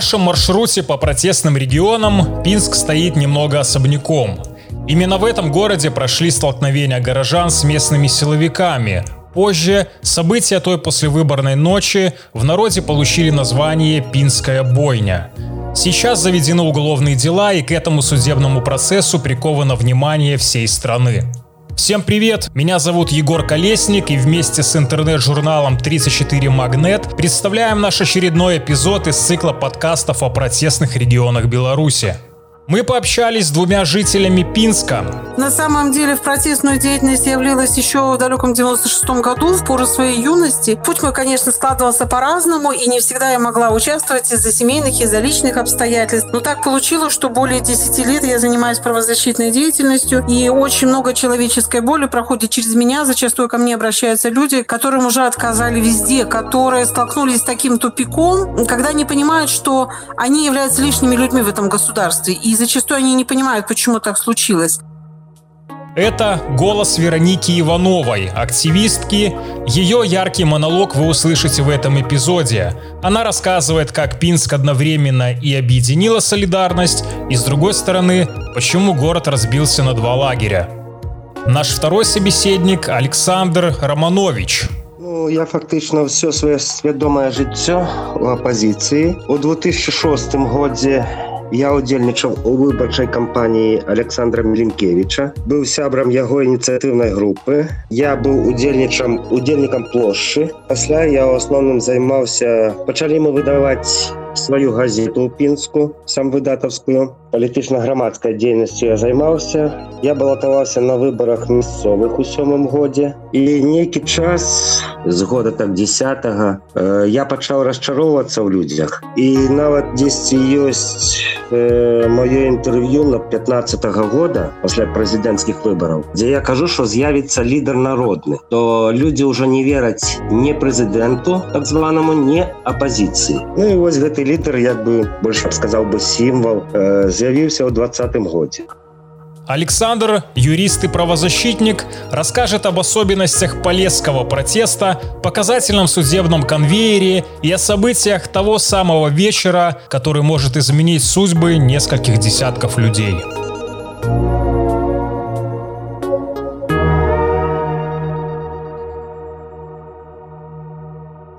нашем маршруте по протестным регионам Пинск стоит немного особняком. Именно в этом городе прошли столкновения горожан с местными силовиками. Позже события той послевыборной ночи в народе получили название «Пинская бойня». Сейчас заведены уголовные дела, и к этому судебному процессу приковано внимание всей страны. Всем привет! Меня зовут Егор Колесник, и вместе с интернет-журналом 34 Магнет представляем наш очередной эпизод из цикла подкастов о протестных регионах Беларуси. Мы пообщались с двумя жителями Пинска. На самом деле в протестную деятельность я влилась еще в далеком 96-м году, в пору своей юности. Путь мой, конечно, складывался по-разному, и не всегда я могла участвовать из-за семейных, из-за личных обстоятельств. Но так получилось, что более 10 лет я занимаюсь правозащитной деятельностью, и очень много человеческой боли проходит через меня. Зачастую ко мне обращаются люди, которым уже отказали везде, которые столкнулись с таким тупиком, когда не понимают, что они являются лишними людьми в этом государстве. И зачастую они не понимают, почему так случилось. Это голос Вероники Ивановой, активистки. Ее яркий монолог вы услышите в этом эпизоде. Она рассказывает, как Пинск одновременно и объединила солидарность, и с другой стороны, почему город разбился на два лагеря. Наш второй собеседник Александр Романович. Ну, я фактично все свое свядомае жыццё у апозіцыі. У 2006 годзе я удзельнічаў у выбарчай кампаніі александра млінкевича быў сябрам яго ініцыятыўнай групы я быў удзельнічам удзельнікам плошчы пасля я ў асноўным займаўся пачалі мы выдаваць сваю газету ў пінску сам выдатаўскую палітычна-грамадскай дзейнасцю я займаўся я балатаваўся на выбарах мясцовых у сёмым годзе і нейкі час з года так 10 э, я пачаў расчароўвацца ў людзях і нават дзесьці ёсць э, маё інтэрв'ю на 15 -го года пасля прэзідэнцкіх выбараў дзе я кажу што з'явіцца лідар народны то людзі ўжо не вераць не прэзідэнту так званаму не апазіцыі Ну і вось гэты літар як бы больш сказаў бы сімвал э, з'явіўся ў двадцатым годзе Александр, юрист и правозащитник, расскажет об особенностях Полесского протеста, показательном судебном конвейере и о событиях того самого вечера, который может изменить судьбы нескольких десятков людей.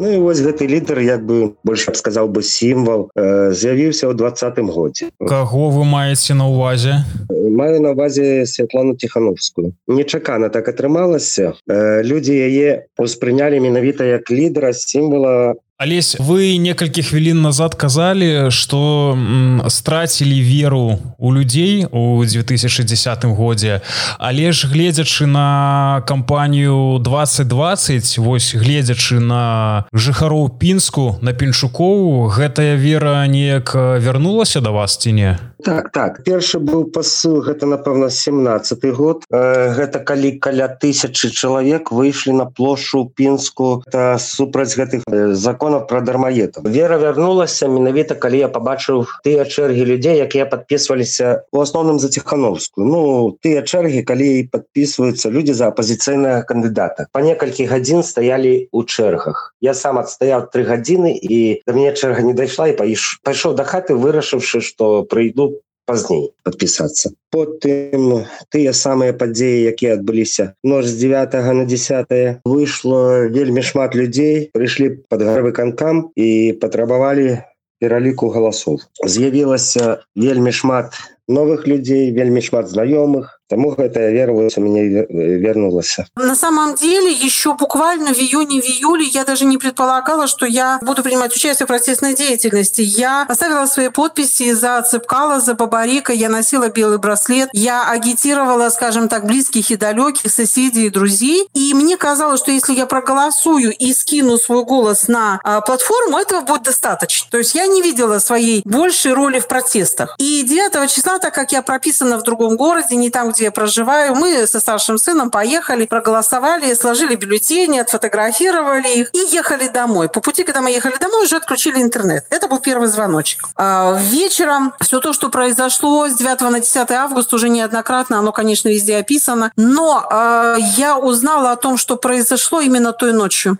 Ну і вось гэты лідар як бы больше сказаў бы сімвал э, з'явіўся ў двадцатым годзе каго вы маеце на увазе маю на увазе святлану тихохановскую нечакана так атрымалася э, людзі яе успрынялі менавіта як лідара сімвала Олесь, вы некалькі хвілін назад казалі, што страцілі веру у людзей у 2010 годзе. Але ж гледзячы на кампанію 2020, вось гледзячы на жыхароў пінску на піншукоў, гэтая вера неяк вярнулася да вас ці не? так так першы быў пасыл гэта напэўна 17 год э, гэта калі каля тысячи чалавек выйшлі на плошчу пінску супраць гэтых э, законов про дармаетов вера вярнулася менавіта калі я побачыў тыя чэргі людзей якія подписываліся у асноўным за тихохановскую ну тыя чэргі калі подписываются люди за апозіцыйнага кандыдата. По некалькі гадзін стаялі у чэргах. Я сам адстаяў три гадзіны і да мне чэрга не дайшла і паіш пайшоў да хаты вырашыўшы что прыйду пазней подпісацца потым тыя самыя падзеі якія адбыліся. Нож з 9 на 10 выйшло вельмі шмат людзей прыйшлі под гаравы канкам і патрабавалі пераліку галасоў. З'явілася вельмі шмат новых людзей вельмі шмат знаёмых Тому эта вера у меня вернулась. На самом деле, еще буквально в июне, в июле я даже не предполагала, что я буду принимать участие в протестной деятельности. Я оставила свои подписи за Цыпкала, за Бабарика, я носила белый браслет, я агитировала, скажем так, близких и далеких, соседей и друзей. И мне казалось, что если я проголосую и скину свой голос на а, платформу, этого будет достаточно. То есть я не видела своей большей роли в протестах. И 9 числа, так как я прописана в другом городе, не там, где где я проживаю, мы со старшим сыном поехали, проголосовали, сложили бюллетени, отфотографировали их и ехали домой. По пути, когда мы ехали домой, уже отключили интернет. Это был первый звоночек. А вечером все то, что произошло с 9 на 10 августа, уже неоднократно, оно, конечно, везде описано. Но э, я узнала о том, что произошло именно той ночью.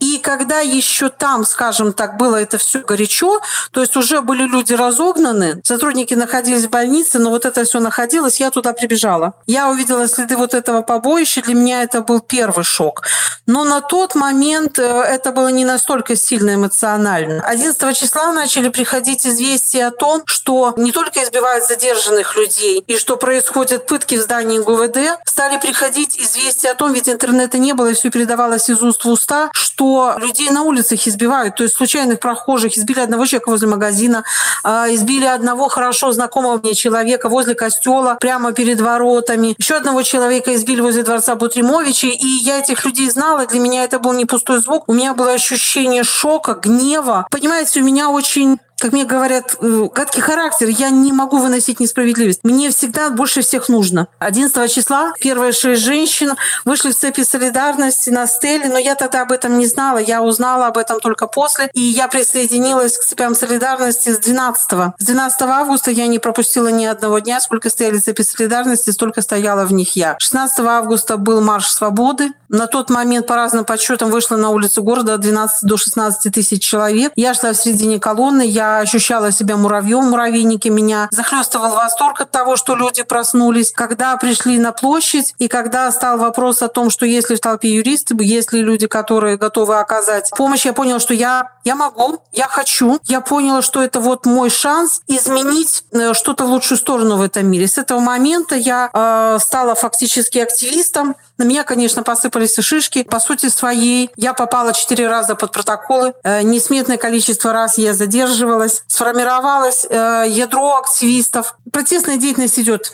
И когда еще там, скажем так, было это все горячо, то есть уже были люди разогнаны, сотрудники находились в больнице, но вот это все находилось, я туда прибежала. Я увидела следы вот этого побоища, для меня это был первый шок. Но на тот момент э, это было не настолько сильно эмоционально. 11 числа начали приходить известия о том, что не только избивают задержанных людей и что происходят пытки в здании ГУВД, стали приходить известия о том, ведь интернета не было, и все передавалось из уст в уста, что людей на улицах избивают, то есть случайных прохожих избили одного человека возле магазина, а, избили одного хорошо знакомого мне человека возле костела, прямо перед воротами, еще одного человека избили возле дворца Бутримовича, и я этих людей знала, для меня это был не пустой звук, у меня было ощущение шока, гнева. Понимаете, у меня очень как мне говорят, э, гадкий характер, я не могу выносить несправедливость. Мне всегда больше всех нужно. 11 числа первые шесть женщин вышли в цепи солидарности на стеле, но я тогда об этом не знала. Я узнала об этом только после, и я присоединилась к цепям солидарности с 12 -го. С 12 августа я не пропустила ни одного дня, сколько стояли цепи солидарности, столько стояла в них я. 16 августа был марш свободы. На тот момент, по разным подсчетам, вышло на улицу города от 12 до 16 тысяч человек. Я шла в середине колонны, я ощущала себя муравьем в муравейнике. Меня захлестывал восторг от того, что люди проснулись. Когда пришли на площадь, и когда стал вопрос о том, что если в толпе юристы, если люди, которые готовы оказать помощь, я поняла, что я, я могу, я хочу. Я поняла, что это вот мой шанс изменить э, что-то в лучшую сторону в этом мире. С этого момента я э, стала фактически активистом. На меня, конечно, посыпались шишки. По сути своей я попала четыре раза под протоколы. Э, несметное количество раз я задерживала сформировалось, сформировалось э, ядро активистов. Протестная деятельность идет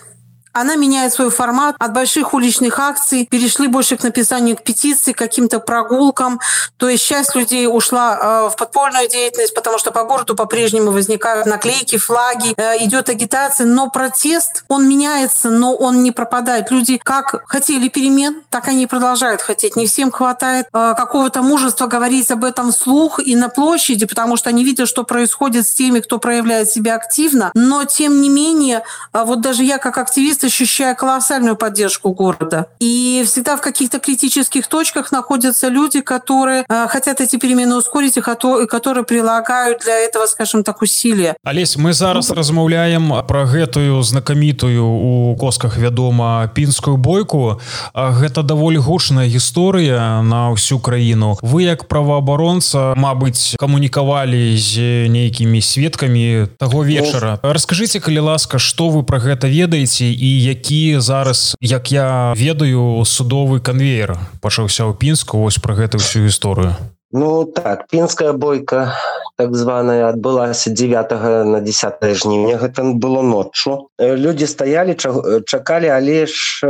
она меняет свой формат. От больших уличных акций перешли больше к написанию к петиций, к каким-то прогулкам. То есть часть людей ушла э, в подпольную деятельность, потому что по городу по-прежнему возникают наклейки, флаги, э, идет агитация. Но протест, он меняется, но он не пропадает. Люди как хотели перемен, так они и продолжают хотеть. Не всем хватает э, какого-то мужества говорить об этом вслух и на площади, потому что они видят, что происходит с теми, кто проявляет себя активно. Но тем не менее, вот даже я как активист активист, ощущая колоссальную поддержку города. И всегда в каких-то критических точках находятся люди, которые э, хотят эти перемены ускорить и которые прилагают для этого, скажем так, усилия. Олесь, мы зараз ну, размаўляем про гэтую знакамітую у косках вядома пінскую бойку. Гэта даволі гучная гісторыя на ўсю краіну. Вы як праваабаронца, Мабыць, камунікавалі з нейкімі сведкамі таго вечара. Раскажыце, калі ласка, што вы пра гэта ведаеце і які зараз як я ведаю судовы конвейер пачаўся ў пінску. Вось про гэту всю гісторыю. Ну так пінская бойка так званая адбылася 9 на 10 жніўня. Гэта было ноччу. Люди стаялі чакалі але ж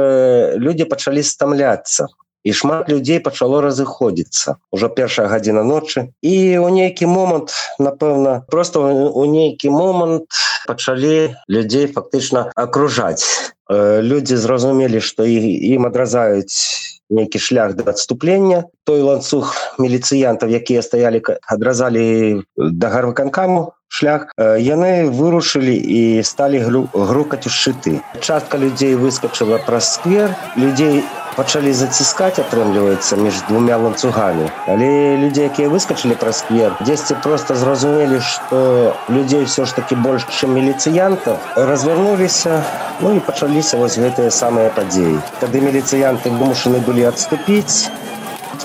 люди пачалі стамляцца. І шмат людзей пачало разыходзіцца. Ўжо першая гадзіна ночы. І у нейкі момант напэўна просто у нейкі момант пачалі людзей фактычна акружаць людзі зразумелі што ім адразаюць нейкі шлях да адступлення той ланцуг міліцыянтаў якія стаялі адразалі да гарвыканкаму шлях яны вырушылі і сталі грукаць у шчыты частка людзей выскочыла праз сквер людзей пачалі заціскаць атрымліваецца між двумя ланцугамі але людзі якія выскочылі праз сквер дзесьці просто зразумелі что людзей все ж таки больш чым міліцыянта развярнуліся ну і пачаліся вось гэтыя самыя падзеі тады міліцыянты вымушаны былі адступіць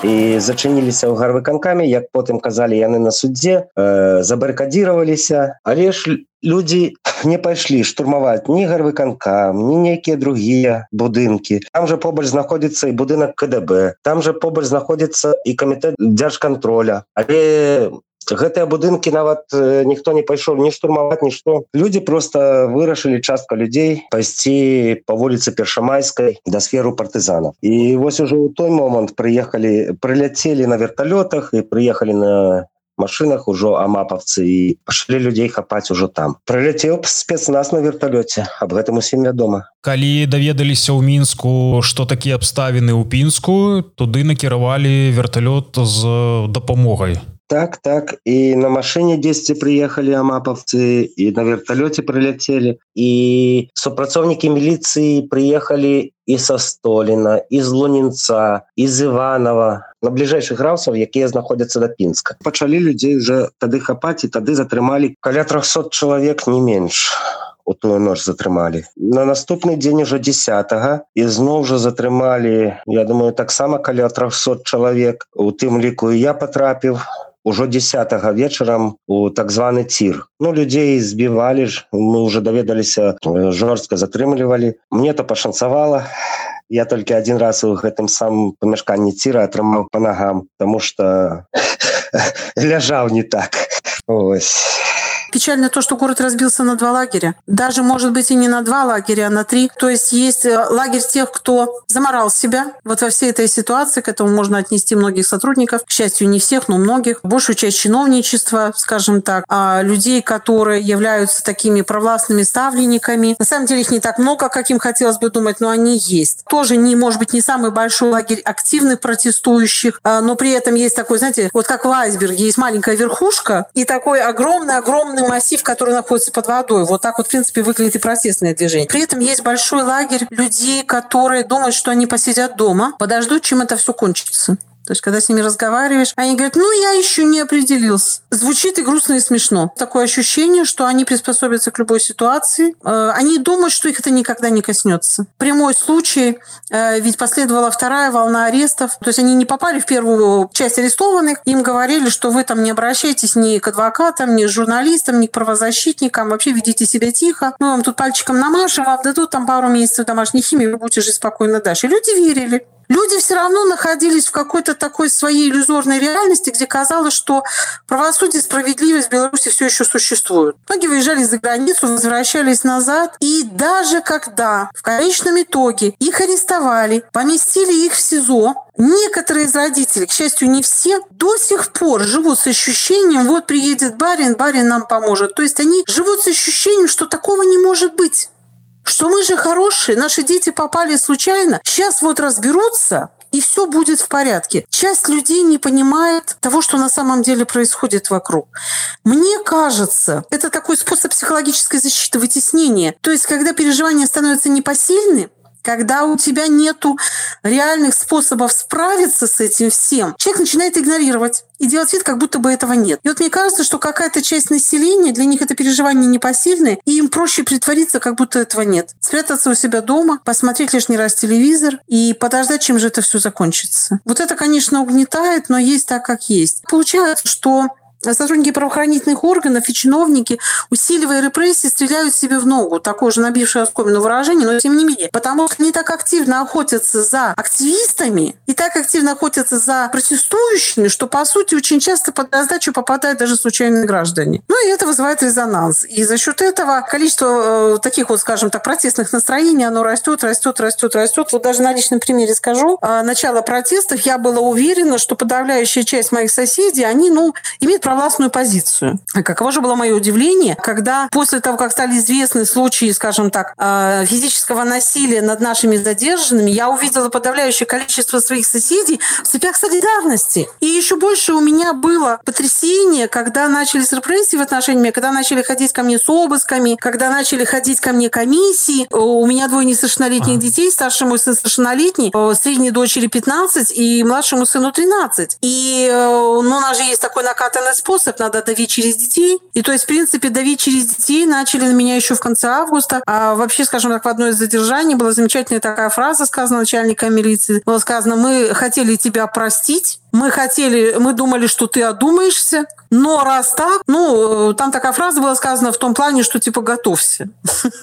і зачыніліся ў гарвыканкамі як потым казалі яны на суддзе э, забарыкадзіраваліся але ж людзі не пайшлі штурмаваць ні гарвыканкам ні нейкія другія будынкі. Там же побач знаходзіцца і будынак КДБ там же побач знаходзіцца і камітэт дзяржкантроля. Але гэтыя будынкі нават ніхто не пайшоў не штурмаваць нішто людзі просто вырашылі частка людзей пайсці по вуліцы першамайскай да сферу партызана і вось ужо ў той момант прыехалі прыляцелі на верталётах і прыехалі на машинах ужо амапавцы і пашлі людзей хапаць ужо там. Прыляцеў спецназ на верталёце аб гэтым усім вядома. Калі даведаліся ў мінску што такія абставіны ў пінску туды накіравалі верталёт з дапамогай Так, так. И на машине 10 приехали амаповцы, и на вертолете прилетели. И супрацовники милиции приехали і са століна і з лунінца і з иванова на бліжэйшых граўцаў якія знаходзяцца да пінска пачалі людзей уже тады хапаць і тады затрымалі каля 300 чалавек не менш у тую ноч затрымалі на наступны дзень ужо 10 і зноў жа затрымалі Я думаю таксама каля 300 чалавек у тым ліку я потрапіў ўжо 10 вечарам у так званы цір ну людзей збівалі ж мы уже даведаліся жорстка затрымлівалі мне то пашанцавала я толькі один раз у гэтым самым памяшканні ціра атрымаў по нагам тому что ляжаў не так ось Печально то, что город разбился на два лагеря. Даже, может быть, и не на два лагеря, а на три. То есть есть э, лагерь тех, кто заморал себя вот во всей этой ситуации. К этому можно отнести многих сотрудников. К счастью, не всех, но многих. Большую часть чиновничества, скажем так. А людей, которые являются такими провластными ставленниками. На самом деле их не так много, как им хотелось бы думать, но они есть. Тоже не, может быть, не самый большой лагерь активных протестующих, а, но при этом есть такой, знаете, вот как в айсберге есть маленькая верхушка и такой огромный-огромный массив, который находится под водой. Вот так вот, в принципе, выглядит и протестное движение. При этом есть большой лагерь людей, которые думают, что они посидят дома, подождут, чем это все кончится. То есть, когда с ними разговариваешь, они говорят, ну, я еще не определился. Звучит и грустно, и смешно. Такое ощущение, что они приспособятся к любой ситуации. Э, они думают, что их это никогда не коснется. Прямой случай, э, ведь последовала вторая волна арестов. То есть, они не попали в первую часть арестованных. Им говорили, что вы там не обращайтесь ни к адвокатам, ни к журналистам, ни к правозащитникам. Вообще ведите себя тихо. Мы вам тут пальчиком намажем, вам дадут там пару месяцев домашней химии, вы будете жить спокойно дальше. И люди верили люди все равно находились в какой-то такой своей иллюзорной реальности, где казалось, что правосудие справедливость в Беларуси все еще существуют. Многие выезжали за границу, возвращались назад, и даже когда в конечном итоге их арестовали, поместили их в СИЗО, Некоторые из родителей, к счастью, не все, до сих пор живут с ощущением, вот приедет барин, барин нам поможет. То есть они живут с ощущением, что такого не может быть что мы же хорошие, наши дети попали случайно, сейчас вот разберутся, и все будет в порядке. Часть людей не понимает того, что на самом деле происходит вокруг. Мне кажется, это такой способ психологической защиты, вытеснения. То есть, когда переживания становятся непосильны, когда у тебя нету реальных способов справиться с этим всем, человек начинает игнорировать и делать вид, как будто бы этого нет. И вот мне кажется, что какая-то часть населения, для них это переживание непосильное, и им проще притвориться, как будто этого нет. Спрятаться у себя дома, посмотреть лишний раз телевизор и подождать, чем же это все закончится. Вот это, конечно, угнетает, но есть так, как есть. Получается, что сотрудники правоохранительных органов и чиновники, усиливая репрессии, стреляют себе в ногу. Такое же набившее оскомину выражение, но тем не менее. Потому что они так активно охотятся за активистами и так активно охотятся за протестующими, что, по сути, очень часто под раздачу попадают даже случайные граждане. Ну и это вызывает резонанс. И за счет этого количество э, таких вот, скажем так, протестных настроений, оно растет, растет, растет, растет. Вот даже на личном примере скажу. Э, начало протестов я была уверена, что подавляющая часть моих соседей, они, ну, имеют право провластную позицию. Каково же было мое удивление, когда после того, как стали известны случаи, скажем так, э, физического насилия над нашими задержанными, я увидела подавляющее количество своих соседей в цепях солидарности. И еще больше у меня было потрясение, когда начались репрессии в отношении меня, когда начали ходить ко мне с обысками, когда начали ходить ко мне комиссии. У меня двое несовершеннолетних детей, старший мой сын совершеннолетний, средней дочери 15 и младшему сыну 13. И э, ну, у нас же есть такой накатанный способ, надо давить через детей. И то есть, в принципе, давить через детей начали на меня еще в конце августа. А вообще, скажем так, в одной из задержаний была замечательная такая фраза, сказана начальника милиции. Было сказано, мы хотели тебя простить, мы хотели, мы думали, что ты одумаешься, но раз так, ну, там такая фраза была сказана в том плане, что типа готовься.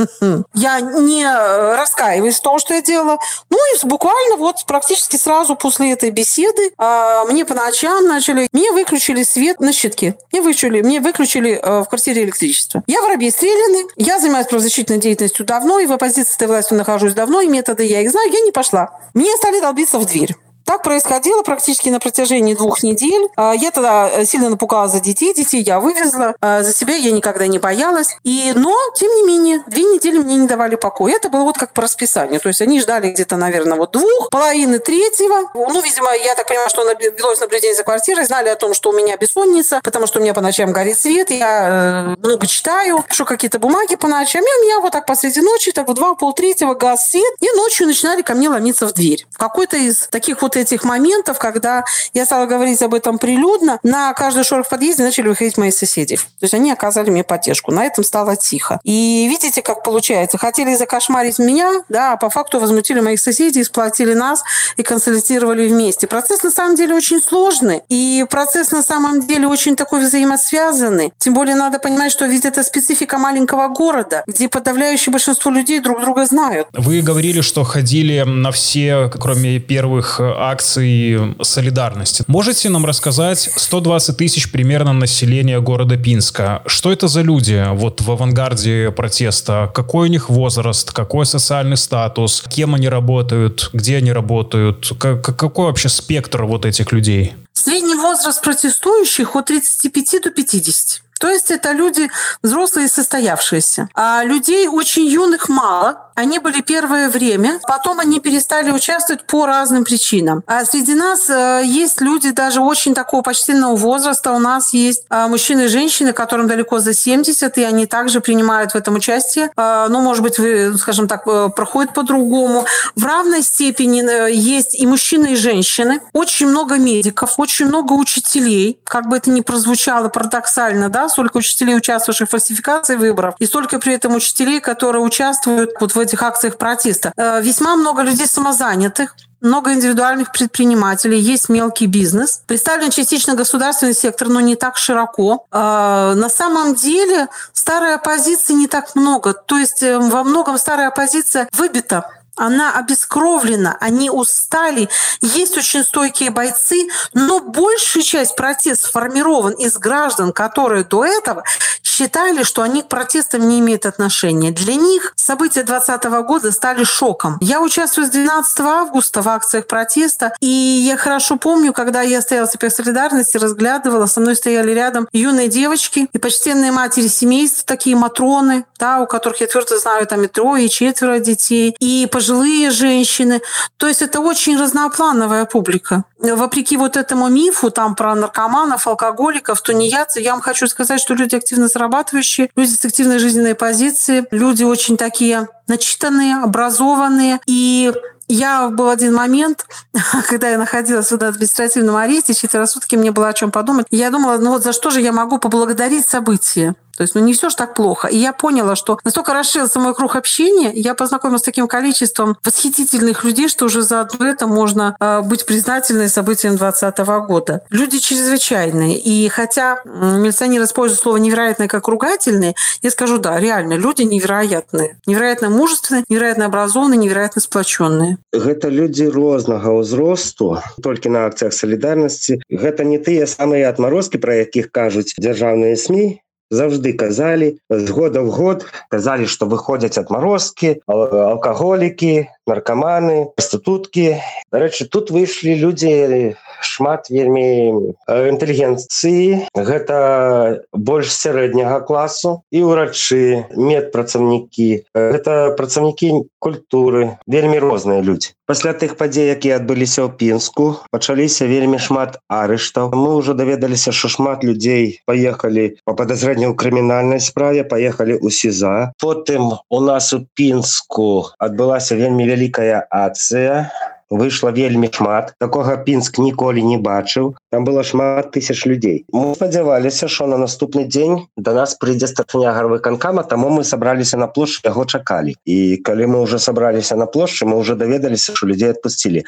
Я не раскаиваюсь в том, что я делала. Ну и буквально вот практически сразу после этой беседы а, мне по ночам начали, мне выключили свет на щитке. Мне выключили, мне выключили э, в квартире электричество. Я воробей стреляны, я занимаюсь правозащитной деятельностью давно, и в оппозиции властью нахожусь давно, и методы я их знаю, я не пошла. Мне стали долбиться в дверь. Так происходило практически на протяжении двух недель. А, я тогда э, сильно напугалась за детей. Детей я вывезла. А, за себя я никогда не боялась. И, но, тем не менее, две недели мне не давали покоя. Это было вот как по расписанию. То есть они ждали где-то, наверное, вот двух, половины третьего. Ну, видимо, я так понимаю, что велось наблюдение за квартирой, знали о том, что у меня бессонница, потому что у меня по ночам горит свет, я э, много читаю, пишу какие-то бумаги по ночам, и у меня вот так посреди ночи, так в два, пол третьего газ свет, и ночью начинали ко мне ломиться в дверь. В какой-то из таких вот этих моментов, когда я стала говорить об этом прилюдно, на каждый шорох в подъезде начали выходить мои соседи. То есть они оказали мне поддержку. На этом стало тихо. И видите, как получается. Хотели закошмарить меня, да, а по факту возмутили моих соседей, сплотили нас и консолидировали вместе. Процесс на самом деле очень сложный. И процесс на самом деле очень такой взаимосвязанный. Тем более надо понимать, что ведь это специфика маленького города, где подавляющее большинство людей друг друга знают. Вы говорили, что ходили на все, кроме первых акций солидарности. Можете нам рассказать 120 тысяч примерно населения города Пинска. Что это за люди вот в авангарде протеста? Какой у них возраст? Какой социальный статус? Кем они работают? Где они работают? Какой вообще спектр вот этих людей? Средний возраст протестующих от 35 до 50. То есть это люди взрослые и состоявшиеся. А людей очень юных мало. Они были первое время, потом они перестали участвовать по разным причинам. А среди нас э, есть люди даже очень такого почтенного возраста. У нас есть э, мужчины и женщины, которым далеко за 70, и они также принимают в этом участие. Э, ну, может быть, вы, скажем так, проходят по-другому. В равной степени есть и мужчины, и женщины. Очень много медиков, очень много учителей. Как бы это ни прозвучало парадоксально, да, столько учителей, участвующих в фальсификации выборов, и столько при этом учителей, которые участвуют вот в этих акциях протеста. Э, весьма много людей самозанятых, много индивидуальных предпринимателей, есть мелкий бизнес. Представлен частично государственный сектор, но не так широко. Э, на самом деле старой оппозиции не так много. То есть э, во многом старая оппозиция выбита она обескровлена, они устали. Есть очень стойкие бойцы, но большая часть протест сформирован из граждан, которые до этого считали, что они к протестам не имеют отношения. Для них события 2020 года стали шоком. Я участвую с 12 августа в акциях протеста, и я хорошо помню, когда я стояла в цепях солидарности, разглядывала, со мной стояли рядом юные девочки и почтенные матери семейств, такие матроны, да, у которых я твердо знаю, там и трое, и четверо детей, и пожилые женщины. То есть это очень разноплановая публика. Вопреки вот этому мифу там про наркоманов, алкоголиков, тунеядцев, я вам хочу сказать, что люди активно зарабатывающие, люди с активной жизненной позицией, люди очень такие начитанные, образованные. И я был один момент, когда я находилась в административном аресте, четверо сутки, мне было о чем подумать. Я думала, ну вот за что же я могу поблагодарить события? То есть, ну не все же так плохо. И я поняла, что настолько расширился мой круг общения, я познакомилась с таким количеством восхитительных людей, что уже за это можно э, быть признательной событиям 2020 года. Люди чрезвычайные. И хотя милиционеры используют слово невероятное как ругательные, я скажу, да, реально, люди невероятные. Невероятно мужественные, невероятно образованные, невероятно сплоченные. Это люди рознага ўзросту только на акциях солидарности. Это не тыя самые отморозки, про якіх кажуць дзяржаўныя СМИ, заўжды казалі з года в год казалі что выходзяць адморозкі алкаголікі наркоманы проституткі дарэчы тут выйшлі людзі Шмат вельмі інтэлігенцыі. Гэта больш сярэдняга класу. І ўрачы медпрацаўнікі. Гэта працаўнікі культуры. Вельмі розныя людзі. Пасля тых падзей якія адбыліся ў пінску пачаліся вельмі шмат арыштаў. Мы ўжо даведаліся що шмат людзей паехалі по падазрэнню ў крымінальнай справе паехалі ў сіза. Потым у нас у пінску адбылася вельмі вялікая акцыя выйшла вельмі шмат такога пінск ніколі не бачыў там было шмат тысяч людзей мы спадзяваліся что на наступны дзень до нас прыйдзе старшыня гарвы канкама таму мы сабраліся на плошчу яго чакалі і калі мы уже сабраліся на плошчы мы уже даведаліся что людзей отпусцілі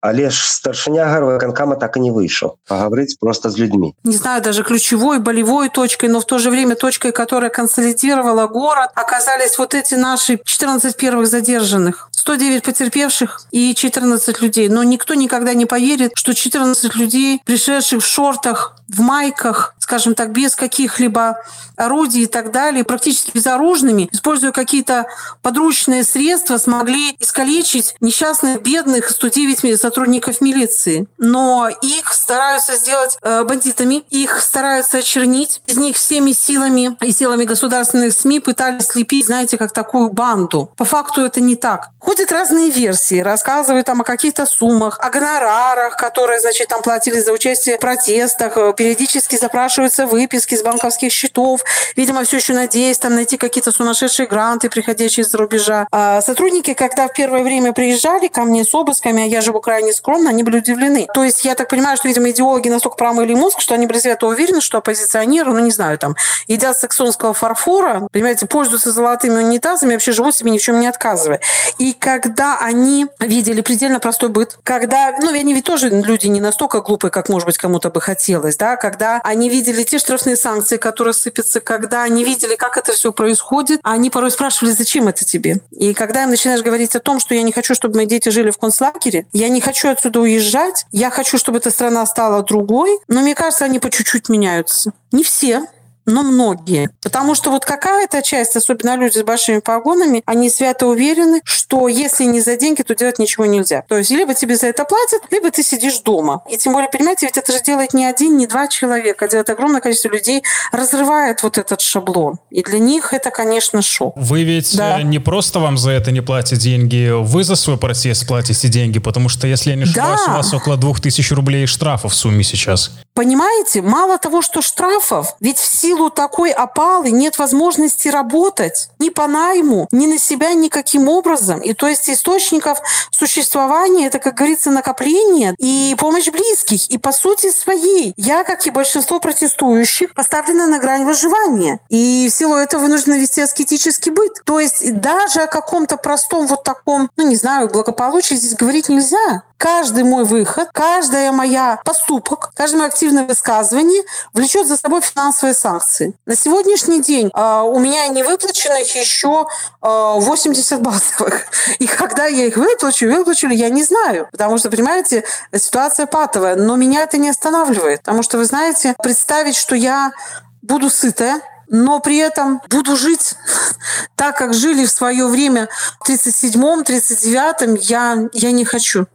але ж старшыня гарвы канкама так и не выйшаў поговорить просто с людьми не знаю даже ключевой болевой точкой но в то же время точкой которая консолидировала город оказались вот эти наши 14 первых задержанных 109 потерпевших и 14 людей. Но никто никогда не поверит, что 14 людей, пришедших в шортах, в майках, скажем так, без каких-либо орудий и так далее, практически безоружными, используя какие-то подручные средства, смогли искалечить несчастных, бедных 109 сотрудников милиции. Но их стараются сделать э, бандитами, их стараются очернить. Из них всеми силами и силами государственных СМИ пытались слепить, знаете, как такую банду. По факту это не так. Ходят разные версии, рассказывают там о каких-то суммах, о гонорарах, которые, значит, там платили за участие в протестах, периодически запрашиваются выписки с банковских счетов, видимо, все еще надеясь там найти какие-то сумасшедшие гранты, приходящие из-за рубежа. А сотрудники, когда в первое время приезжали ко мне с обысками, а я живу крайне скромно, они были удивлены. То есть я так понимаю, что, видимо, идеологи настолько промыли мозг, что они были свято уверены, что оппозиционеры, ну, не знаю, там, едят саксонского фарфора, понимаете, пользуются золотыми унитазами, вообще живут себе ни в чем не отказывая. И когда они видели предельно простой быт, когда, ну, они ведь тоже люди не настолько глупые, как, может быть, кому-то бы хотелось, да, когда они видели те штрафные санкции, которые сыпятся, когда они видели, как это все происходит, они порой спрашивали, зачем это тебе? И когда им начинаешь говорить о том, что я не хочу, чтобы мои дети жили в концлагере, я не хочу отсюда уезжать, я хочу, чтобы эта страна стала другой, но мне кажется, они по чуть-чуть меняются. Не все, но многие. Потому что вот какая-то часть, особенно люди с большими погонами, они свято уверены, что если не за деньги, то делать ничего нельзя. То есть либо тебе за это платят, либо ты сидишь дома. И тем более, понимаете, ведь это же делает не один, не два человека, а делает огромное количество людей, разрывает вот этот шаблон. И для них это, конечно, шок. Вы ведь да. Э, не просто вам за это не платят деньги, вы за свой протест платите деньги, потому что, если я не ошибаюсь, да. у вас около двух тысяч рублей штрафов в сумме сейчас. Понимаете, мало того, что штрафов, ведь в силу такой опалы нет возможности работать ни по найму, ни на себя никаким образом. И то есть источников существования это, как говорится, накопление и помощь близких. И по сути своей я, как и большинство протестующих, поставлена на грань выживания. И в силу этого вынуждена вести аскетический быт. То есть даже о каком-то простом вот таком, ну не знаю, благополучии здесь говорить нельзя каждый мой выход, каждая моя поступок, каждое активное высказывание влечет за собой финансовые санкции. На сегодняшний день э, у меня не выплаченных еще э, 80 базовых. И когда я их выплачу, выплачу ли, я не знаю. Потому что, понимаете, ситуация патовая. Но меня это не останавливает. Потому что, вы знаете, представить, что я буду сытая, но при этом буду жить так, как жили в свое время в 37-м, 39-м, я, я не хочу.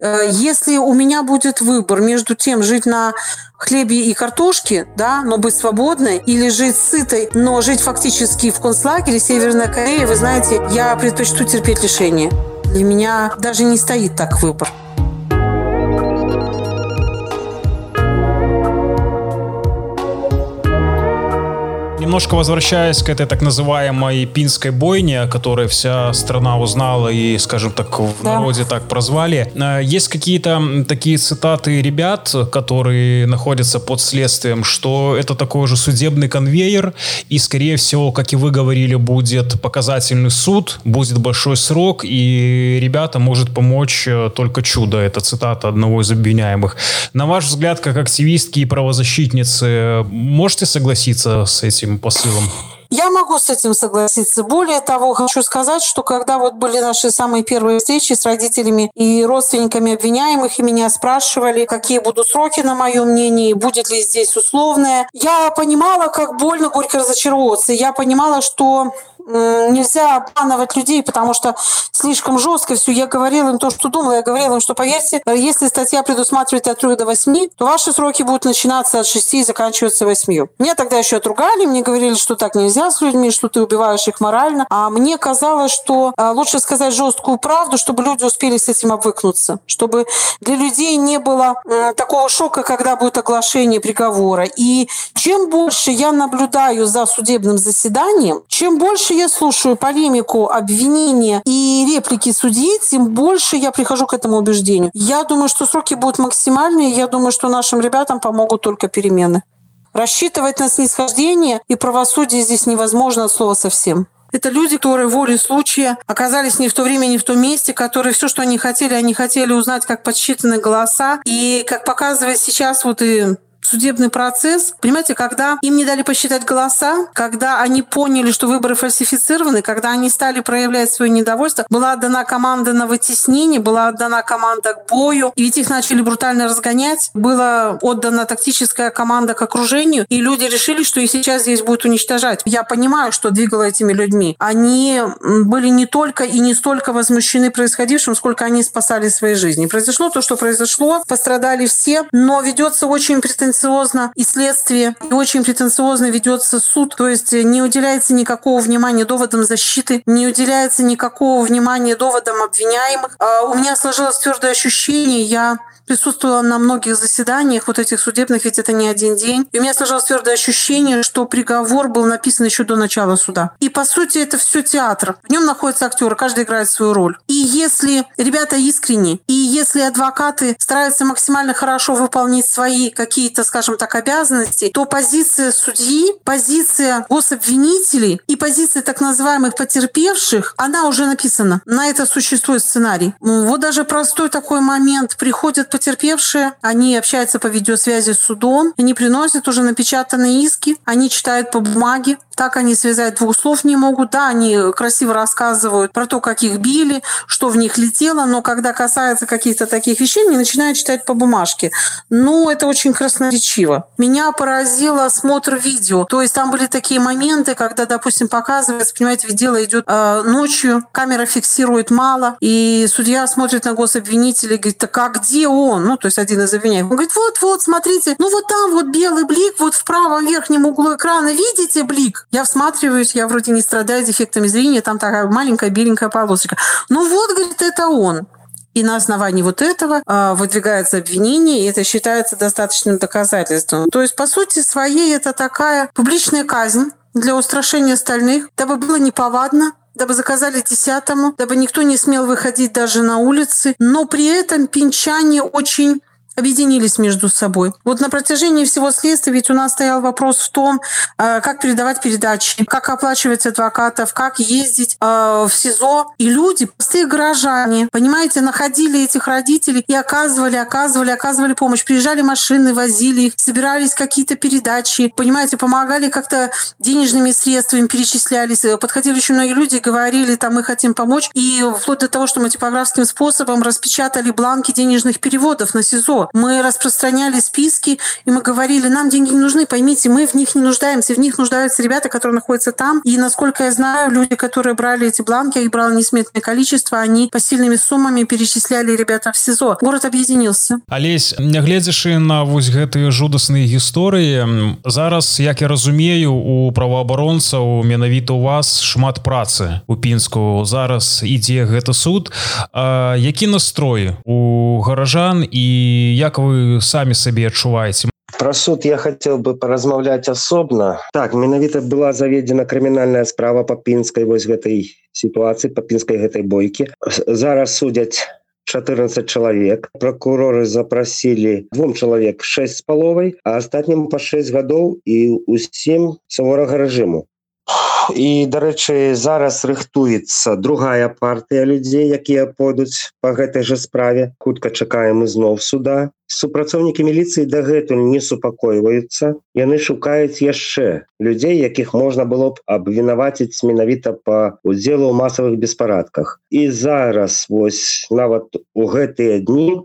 Э, если у меня будет выбор между тем жить на хлебе и картошке, да, но быть свободной, или жить сытой, но жить фактически в концлагере Северной Кореи, вы знаете, я предпочту терпеть лишение. Для меня даже не стоит так выбор. Немножко возвращаясь к этой так называемой пинской бойне, о которой вся страна узнала и, скажем так, в да. народе так прозвали. Э, есть какие-то такие цитаты ребят, которые находятся под следствием, что это такой же судебный конвейер, и, скорее всего, как и вы говорили, будет показательный суд, будет большой срок, и ребята может помочь э, только чудо. Это цитата одного из обвиняемых. На ваш взгляд, как активистки и правозащитницы, можете согласиться с этим посылом? Я могу с этим согласиться. Более того, хочу сказать, что когда вот были наши самые первые встречи с родителями и родственниками обвиняемых, и меня спрашивали, какие будут сроки, на мое мнение, будет ли здесь условное, я понимала, как больно горько разочаровываться. Я понимала, что нельзя обманывать людей, потому что слишком жестко все. Я говорила им то, что думала. Я говорила им, что поверьте, если статья предусматривает от 3 до 8, то ваши сроки будут начинаться от 6 и заканчиваться 8. Меня тогда еще отругали, мне говорили, что так нельзя с людьми, что ты убиваешь их морально. А мне казалось, что а, лучше сказать жесткую правду, чтобы люди успели с этим обвыкнуться, чтобы для людей не было такого шока, когда будет оглашение приговора. И чем больше я наблюдаю за судебным заседанием, чем больше я слушаю полемику, обвинения и реплики судьи, тем больше я прихожу к этому убеждению. Я думаю, что сроки будут максимальные. Я думаю, что нашим ребятам помогут только перемены. Рассчитывать на снисхождение и правосудие здесь невозможно от слова совсем. Это люди, которые волей случая оказались не в то время, не в том месте, которые все, что они хотели, они хотели узнать, как подсчитаны голоса. И, как показывает сейчас вот и судебный процесс. Понимаете, когда им не дали посчитать голоса, когда они поняли, что выборы фальсифицированы, когда они стали проявлять свое недовольство, была отдана команда на вытеснение, была отдана команда к бою, и ведь их начали брутально разгонять, была отдана тактическая команда к окружению, и люди решили, что и сейчас здесь будет уничтожать. Я понимаю, что двигало этими людьми. Они были не только и не столько возмущены происходившим, сколько они спасали свои жизни. Произошло то, что произошло, пострадали все, но ведется очень претенциозно и следствие, и очень претенциозно ведется суд, то есть не уделяется никакого внимания доводам защиты, не уделяется никакого внимания доводам обвиняемых. А у меня сложилось твердое ощущение, я присутствовала на многих заседаниях вот этих судебных, ведь это не один день. И у меня сложилось твердое ощущение, что приговор был написан еще до начала суда. И по сути это все театр. В нем находятся актеры, каждый играет свою роль. И если ребята искренне, и если адвокаты стараются максимально хорошо выполнить свои какие-то, скажем так, обязанности, то позиция судьи, позиция гособвинителей и позиция так называемых потерпевших, она уже написана. На это существует сценарий. Вот даже простой такой момент. Приходят потерпевшие, они общаются по видеосвязи с судом, они приносят уже напечатанные иски, они читают по бумаге, так они связать двух слов не могут. Да, они красиво рассказывают про то, как их били, что в них летело, но когда касается каких-то таких вещей, они начинают читать по бумажке. Ну, это очень красноречиво. Меня поразил осмотр видео. То есть там были такие моменты, когда, допустим, показывается, понимаете, дело идет э, ночью, камера фиксирует мало, и судья смотрит на гособвинителя и говорит, так а где он? Ну, то есть один из обвиняемых. Он говорит, вот-вот, смотрите, ну вот там вот белый блик, вот в правом верхнем углу экрана, видите блик? Я всматриваюсь, я вроде не страдаю дефектами зрения, там такая маленькая беленькая полосочка. Ну вот, говорит, это он. И на основании вот этого э, выдвигается обвинение, и это считается достаточным доказательством. То есть, по сути своей, это такая публичная казнь для устрашения остальных, дабы было неповадно, дабы заказали десятому, дабы никто не смел выходить даже на улицы. Но при этом пинчане очень объединились между собой. Вот на протяжении всего следствия ведь у нас стоял вопрос в том, э, как передавать передачи, как оплачивать адвокатов, как ездить э, в СИЗО. И люди, простые горожане, понимаете, находили этих родителей и оказывали, оказывали, оказывали помощь. Приезжали машины, возили их, собирались какие-то передачи, понимаете, помогали как-то денежными средствами, перечислялись. Подходили очень многие люди говорили, там, мы хотим помочь. И вплоть до того, что мы типографским способом распечатали бланки денежных переводов на СИЗО. Мы распространяли списки, и мы говорили, нам деньги не нужны, поймите, мы в них не нуждаемся, в них нуждаются ребята, которые находятся там. И, насколько я знаю, люди, которые брали эти бланки, их брало несметное количество, они посильными суммами перечисляли ребята в СИЗО. Город объединился. Олесь, нягледзячы на вось гэтыя жудасныя гісторыі зараз як я разумею у праваабаронцаў менавіта у вас шмат працы у пінску зараз ідзе гэты суд а, які настрой у гаражан і як вы самі сабе адчуваеце? Про суд я хотел бы поразмаўляць асобна так менавіта была заведена крымінальная справа по пінскай вось гэтай сітуацыі по пінскай гэтай бойкі зараз судзяць 14 чалавек прокуроры запросілі двум чалавек 6 з паловай а астатнім па 6 гадоў і усім суворага рэжыму і дарэчы зараз рыхтуецца другая партыя людзей якія пойдуць по гэтай жа справе хутка чакаем ізноў суда супрацоўнікі міліцыі дагэтуль не супакойваюцца яны шукаюць яшчэ людзей якіх можна было б абвінаваціць менавіта по удзелу ў масавых беспарадках і зараз вось нават у гэтыя дні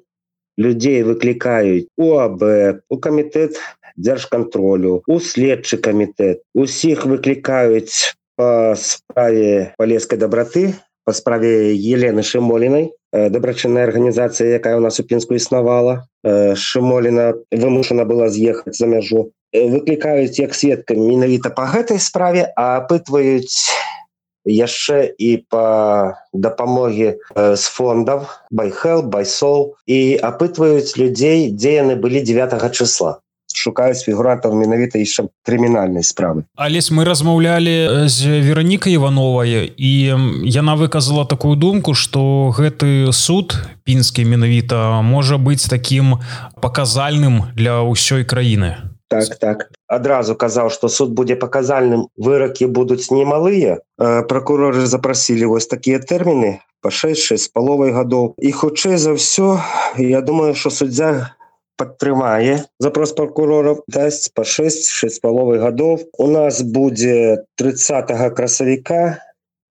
людзей выклікаюць у аб у камітэт дзяржкантролю у следчы камітэт. Усіх выклікаюць по справе палескай дабраты по справе елены шымолінай дабрачынная арганізацыя якая у нас у пінску існавала. Шымоліна вымушана была з'ехаць за мяжу. Выклікаюць як сведка менавіта по гэтай справе а апытваюць яшчэ і по дапамогі з фондаў байхел байсол. І апытваюць людзей дзе яны былі 9 числа шукаюць фігурантаў менавіта яшчэ крымінальнай справы алесь мы размаўлялі з веронікай ивановая і яна выказала такую думку что гэты суд пінскі менавіта можа быць таким паказальным для ўсёй краіны. Так так. Адразу казаў что суд будзе паказальным выракі будуць немалыя. Прокуроры запрасілі вось такія тэрміны по 66 з паловай гадоў. І хутчэй за ўсё я думаю что суддзя падтрымае запрос прокуроров дасць по 6 6 паловы гадоў. У нас будзе 30 красавіка.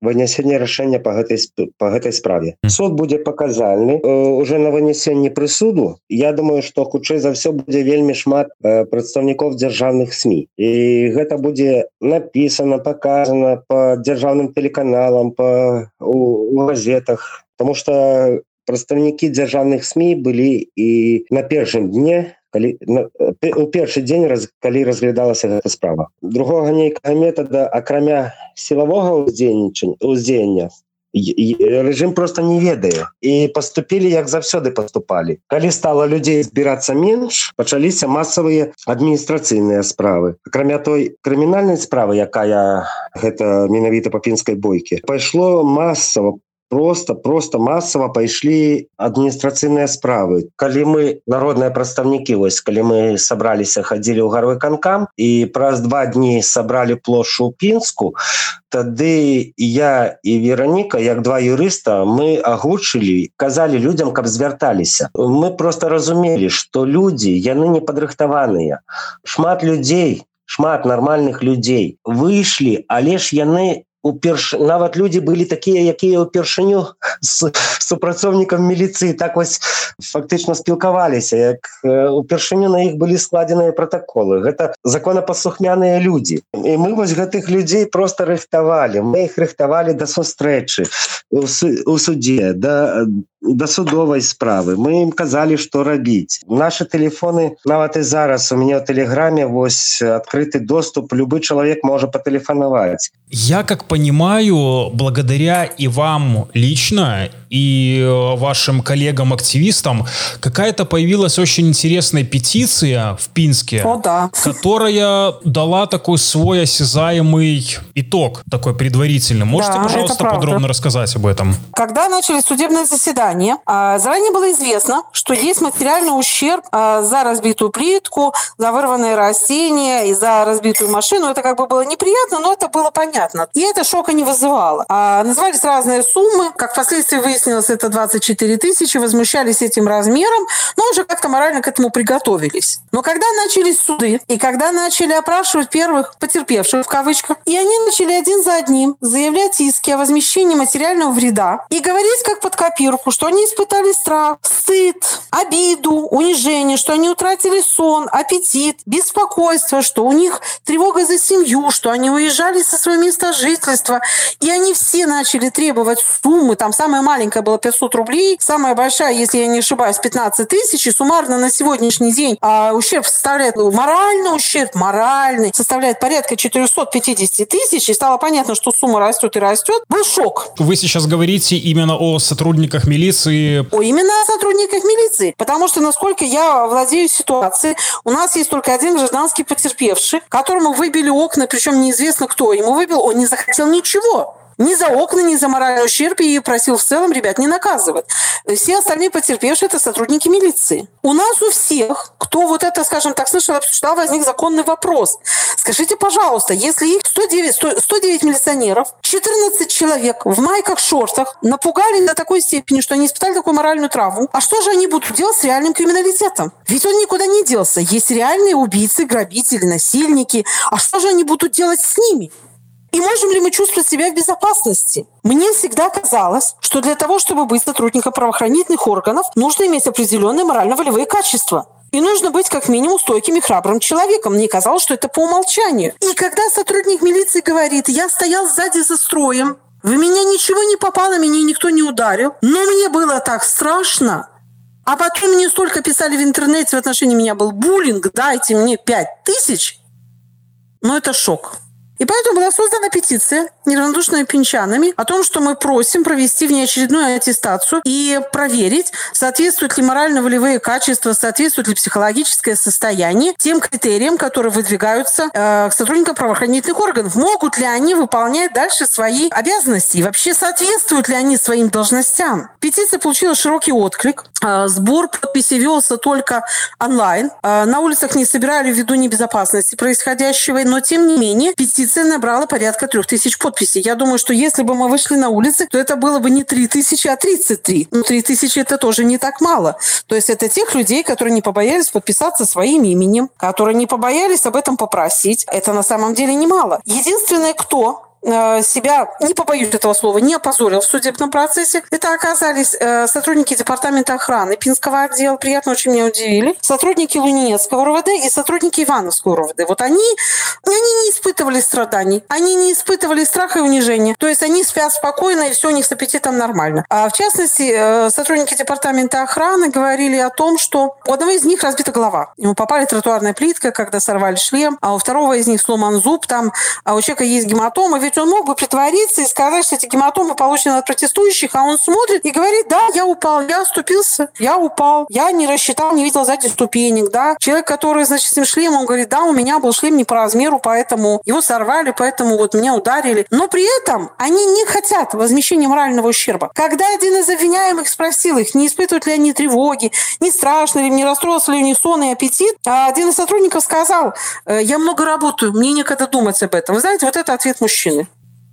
Вынясенне рашэння по гэтай по гэтай справе. Суд будзе паказальны уже на вынесенні прысуду. Я думаю что хутчэй за все будзе вельмі шмат прадстаўнікоў дзяржаўных сМ і гэта будзе написано показано по дзяржаўным телеканалам по у газетах. Потому что прадстаўнікі дзяржаўных сМ былі і на першым дне калі у першы дзень раз калі разглядалася гэта справа. Другога нейкага метада акрамя сілавога ўздзейнічання уздзеяння режим просто не ведае і поступілі як заўсёды поступалі калі стало людзей збірацца менш пачаліся масавыя адміністрацыйныя справы. Акрамя той крымінальнай справы якая гэта менавіта папінскай бойкі пайшло масава просто просто массово пайшлі адміністрацыйныя справы. Калі мы народныя прадстаўнікі вось калі мы сабраліся хадзілі ў гарвы канкам і праз два дні сабралі плошчу пінску тады я і вераніка як два юрыста мы агучылі казалі людям каб звярталіся. Мы просто разумелі что людзі яны не падрыхтаваныя шмат людзей шмат нармальных людзей выйшлі але ж яны уперш нават людзі былі такія якія ўпершыню з супрацоўнікам міліцыі так вось фактычна спілкаваліся як упершыню на іх былі складзеныя протаколы гэта законапаслухмяныя людзі. І мы вось гэтых людзей просто рыхтавалі. Мы іх рыхтавалі да сустрэчы у суде да да судовай справы. Мы ім казалі што рабіць. Наши телефоны нават і зараз у меня ў тэлеграме вось адкрыты доступ. Любы чалавек можа патэлефанаваць. Я как понимаю благодаря и вам лично и э, вашим коллегам-активистам какая-то появилась очень интересная петиция в Пинске, О, да. которая дала такой свой осязаемый итог, такой предварительный. Можете, да, пожалуйста, подробно рассказать об этом? Когда начали судебное заседание, а, заранее было известно, что есть материальный ущерб а, за разбитую плитку, за вырванные растения и за разбитую машину. Это как бы было неприятно, но это было понятно. И это шока не вызывало. А, назывались разные суммы. Как впоследствии выяснилось, это 24 тысячи. Возмущались этим размером, но уже как-то морально к этому приготовились. Но когда начались суды, и когда начали опрашивать первых потерпевших, в кавычках, и они начали один за одним заявлять иски о возмещении материального вреда и говорить как под копирку, что они испытали страх, стыд, обиду, унижение, что они утратили сон, аппетит, беспокойство, что у них тревога за семью, что они уезжали со своего места жительства. И они все начали требовать суммы. Там самая маленькая была 500 рублей, самая большая, если я не ошибаюсь, 15 тысяч. И суммарно на сегодняшний день а, ущерб составляет, ну, моральный ущерб, моральный, составляет порядка 450 тысяч. И стало понятно, что сумма растет и растет. Был шок. Вы сейчас говорите именно о сотрудниках милиции? О, именно о сотрудниках милиции. Потому что, насколько я владею ситуацией, у нас есть только один гражданский потерпевший, которому выбили окна, причем неизвестно кто ему выбил, он не захотел ничего ни за окна, ни за моральный ущерб и просил в целом ребят не наказывать. Все остальные потерпевшие – это сотрудники милиции. У нас у всех, кто вот это, скажем так, слышал, обсуждал, возник законный вопрос. Скажите, пожалуйста, если их 109, 100, 109 милиционеров, 14 человек в майках, шортах напугали до такой степени, что они испытали такую моральную травму, а что же они будут делать с реальным криминалитетом? Ведь он никуда не делся. Есть реальные убийцы, грабители, насильники. А что же они будут делать с ними? И можем ли мы чувствовать себя в безопасности? Мне всегда казалось, что для того, чтобы быть сотрудником правоохранительных органов, нужно иметь определенные морально-волевые качества. И нужно быть как минимум стойким и храбрым человеком. Мне казалось, что это по умолчанию. И когда сотрудник милиции говорит, я стоял сзади за строем, в меня ничего не попало, меня никто не ударил, но мне было так страшно, а потом мне столько писали в интернете в отношении меня был буллинг, дайте мне пять тысяч. Но это шок. И поэтому была создана петиция неравнодушными пинчанами о том, что мы просим провести внеочередную аттестацию и проверить, соответствуют ли морально-волевые качества, соответствует ли психологическое состояние тем критериям, которые выдвигаются э, сотрудникам правоохранительных органов. Могут ли они выполнять дальше свои обязанности? И вообще соответствуют ли они своим должностям? Петиция получила широкий отклик. Э, сбор подписей велся только онлайн. Э, на улицах не собирали ввиду небезопасности происходящего, но тем не менее петиция петиция набрала порядка трех тысяч подписей. Я думаю, что если бы мы вышли на улицы, то это было бы не три тысячи, а 33. Ну, три тысячи это тоже не так мало. То есть это тех людей, которые не побоялись подписаться своим именем, которые не побоялись об этом попросить. Это на самом деле немало. Единственное, кто себя, не побоюсь этого слова, не опозорил в судебном процессе. Это оказались э, сотрудники Департамента охраны Пинского отдела, приятно очень меня удивили, сотрудники Лунинецкого РВД и сотрудники Ивановского РВД. Вот они, они не испытывали страданий, они не испытывали страха и унижения. То есть они спят спокойно, и все у них с аппетитом нормально. А в частности, э, сотрудники Департамента охраны говорили о том, что у одного из них разбита голова. Ему попали тротуарная плитка, когда сорвали шлем, а у второго из них сломан зуб, там, а у человека есть гематома, ведь он мог бы притвориться и сказать, что эти гематомы получены от протестующих, а он смотрит и говорит, да, я упал, я оступился, я упал, я не рассчитал, не видел сзади ступенек, да. Человек, который, значит, с этим шлемом, он говорит, да, у меня был шлем не по размеру, поэтому его сорвали, поэтому вот меня ударили. Но при этом они не хотят возмещения морального ущерба. Когда один из обвиняемых спросил их, не испытывают ли они тревоги, не страшно ли, не расстроился ли у них сон и аппетит, а один из сотрудников сказал, «Э, я много работаю, мне некогда думать об этом. Вы знаете, вот это ответ мужчины.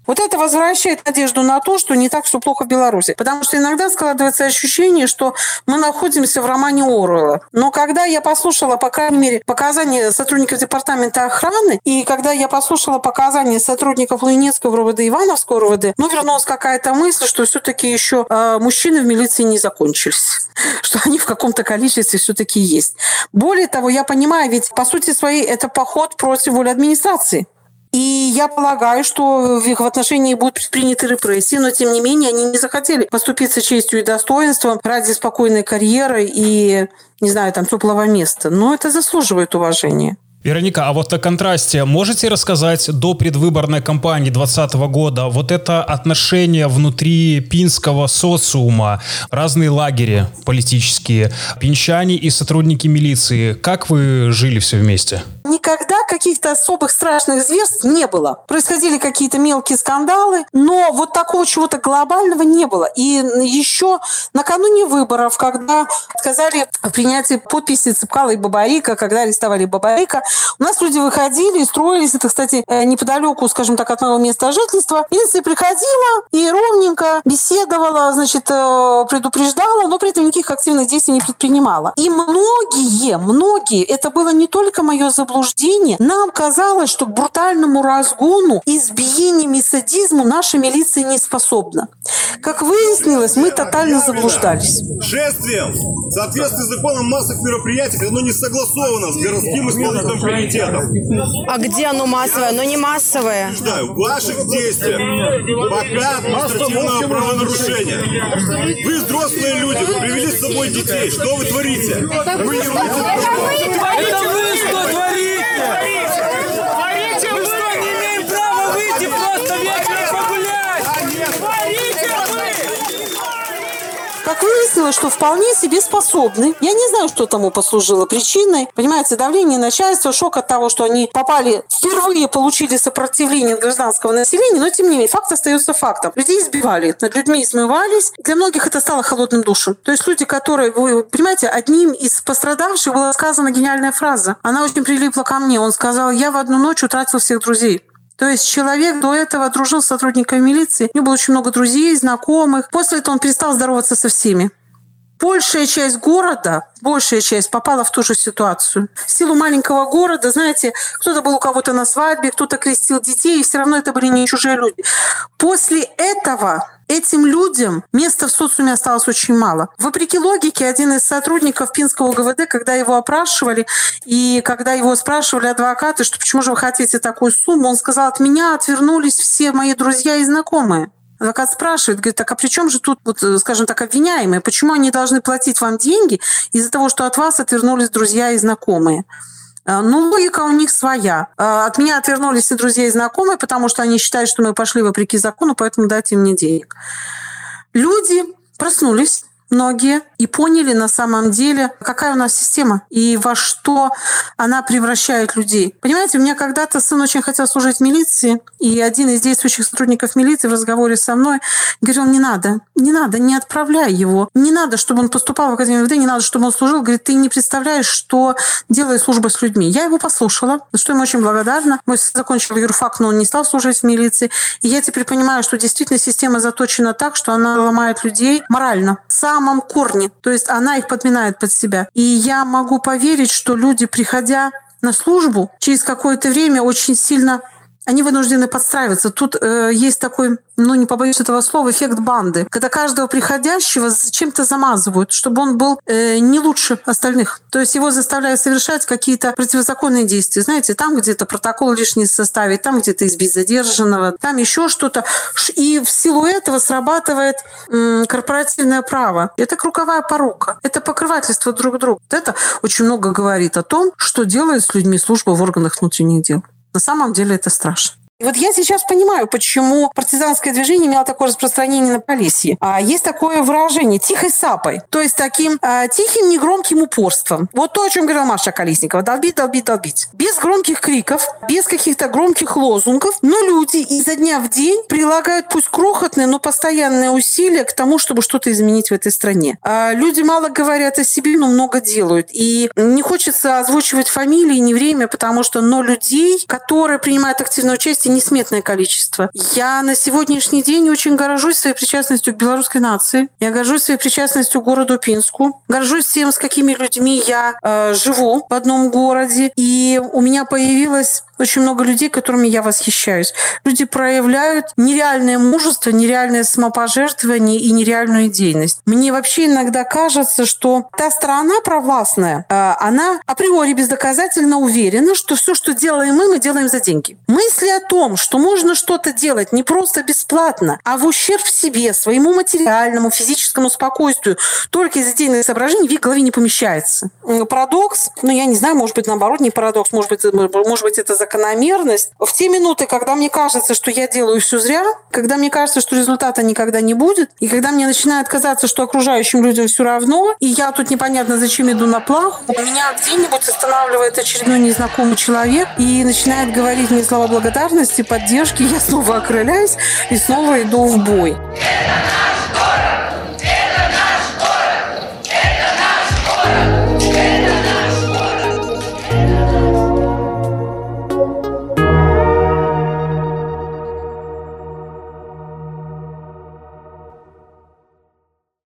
Вот это возвращает надежду на то, что не так все плохо в Беларуси. Потому что иногда складывается ощущение, что мы находимся в романе Оруэлла. Но когда я послушала, по крайней мере, показания сотрудников департамента охраны, и когда я послушала показания сотрудников Луинецкого РОВД и Ивановского РОВД, ну, вернулась какая-то мысль, что все-таки еще э, мужчины в милиции не закончились. Что они в каком-то количестве все-таки есть. Более того, я понимаю, ведь по сути своей это поход против воли администрации. И я полагаю, что в их отношении будут предприняты репрессии, но тем не менее они не захотели поступиться честью и достоинством ради спокойной карьеры и, не знаю, там, теплого места. Но это заслуживает уважения. Вероника, а вот о контрасте можете рассказать до предвыборной кампании 2020 года вот это отношение внутри пинского социума, разные лагеря политические, пинчане и сотрудники милиции. Как вы жили все вместе? Никогда каких-то особых страшных зверств не было. Происходили какие-то мелкие скандалы, но вот такого чего-то глобального не было. И еще накануне выборов, когда отказали в принятии подписи Цыпкала и Бабарика, когда арестовали Бабарика, у нас люди выходили и строились. Это, кстати, э, неподалеку, скажем так, от моего места жительства. Милиция приходила и ровненько беседовала, значит, э, предупреждала, но при этом никаких активных действий не предпринимала. И многие, многие, это было не только мое заблуждение, нам казалось, что к брутальному разгону, избиениям и садизму наша милиция не способна. Как выяснилось, мы тотально заблуждались. Шествием, в соответствии с законом массовых мероприятий, оно не согласовано с городским исполнительным комитетом. А где оно массовое? Оно не массовое. Знаю, в ваших действиях пока административного правонарушения. Вы взрослые люди, вы привели с собой детей. Что вы творите? Вы не Это вы что творите? Мы что, не имеем права выйти просто вечером погулять? Творите вы! Как выяснилось, что вполне себе способны. Я не знаю, что тому послужило причиной. Понимаете, давление начальства, шок от того, что они попали, впервые получили сопротивление гражданского населения, но тем не менее, факт остается фактом. Людей избивали, над людьми измывались. Для многих это стало холодным душем. То есть люди, которые, вы понимаете, одним из пострадавших была сказана гениальная фраза. Она очень прилипла ко мне. Он сказал, я в одну ночь утратил всех друзей. То есть человек до этого дружил с сотрудниками милиции, у него было очень много друзей, знакомых. После этого он перестал здороваться со всеми. Большая часть города, большая часть попала в ту же ситуацию. В силу маленького города, знаете, кто-то был у кого-то на свадьбе, кто-то крестил детей, и все равно это были не чужие люди. После этого этим людям места в социуме осталось очень мало. Вопреки логике, один из сотрудников Пинского ГВД, когда его опрашивали, и когда его спрашивали адвокаты, что почему же вы хотите такую сумму, он сказал, от меня отвернулись все мои друзья и знакомые. Адвокат спрашивает, говорит, так а при чем же тут, вот, скажем так, обвиняемые? Почему они должны платить вам деньги из-за того, что от вас отвернулись друзья и знакомые? Ну, логика у них своя. От меня отвернулись и друзья, и знакомые, потому что они считают, что мы пошли вопреки закону, поэтому дайте мне денег. Люди проснулись, многие и поняли на самом деле, какая у нас система и во что она превращает людей. Понимаете, у меня когда-то сын очень хотел служить в милиции, и один из действующих сотрудников милиции в разговоре со мной говорил, не надо, не надо, не отправляй его, не надо, чтобы он поступал в Академию МВД, не надо, чтобы он служил. Говорит, ты не представляешь, что делает служба с людьми. Я его послушала, за что ему очень благодарна. Мой сын закончил юрфак, но он не стал служить в милиции. И я теперь понимаю, что действительно система заточена так, что она ломает людей морально, в самом корне. То есть она их подминает под себя. И я могу поверить, что люди, приходя на службу, через какое-то время очень сильно они вынуждены подстраиваться. Тут э, есть такой, ну не побоюсь этого слова, эффект банды, когда каждого приходящего чем-то замазывают, чтобы он был э, не лучше остальных. То есть его заставляют совершать какие-то противозаконные действия. Знаете, там где-то протокол лишний составить, там где-то избить задержанного, там еще что-то. И в силу этого срабатывает э, корпоративное право. Это круговая порука. Это покрывательство друг друга. Это очень много говорит о том, что делает с людьми служба в органах внутренних дел. На самом деле это страшно. И вот я сейчас понимаю, почему партизанское движение имело такое распространение на Полесье. А есть такое выражение «тихой сапой», то есть таким а, тихим, негромким упорством. Вот то, о чем говорила Маша Колесникова. Долбить, долбить, долбить. Без громких криков, без каких-то громких лозунгов, но люди изо дня в день прилагают пусть крохотные, но постоянные усилия к тому, чтобы что-то изменить в этой стране. А люди мало говорят о себе, но много делают. И не хочется озвучивать фамилии, не время, потому что, но людей, которые принимают активное участие, несметное количество. Я на сегодняшний день очень горжусь своей причастностью к белорусской нации. Я горжусь своей причастностью к городу Пинску. Горжусь тем, с какими людьми я э, живу в одном городе. И у меня появилась очень много людей, которыми я восхищаюсь. Люди проявляют нереальное мужество, нереальное самопожертвование и нереальную идейность. Мне вообще иногда кажется, что та сторона провластная, э, она априори бездоказательно уверена, что все, что делаем мы, мы делаем за деньги. Мысли о том, что можно что-то делать не просто бесплатно, а в ущерб себе, своему материальному, физическому спокойствию, только из идейных соображений в их голове не помещается. Парадокс, ну я не знаю, может быть наоборот не парадокс, может быть, может быть это закономерность. В те минуты, когда мне кажется, что я делаю все зря, когда мне кажется, что результата никогда не будет, и когда мне начинает казаться, что окружающим людям все равно, и я тут непонятно зачем иду на плаху, меня где-нибудь останавливает очередной незнакомый человек и начинает говорить мне слова благодарности, поддержки, я снова окрыляюсь и снова иду в бой. Это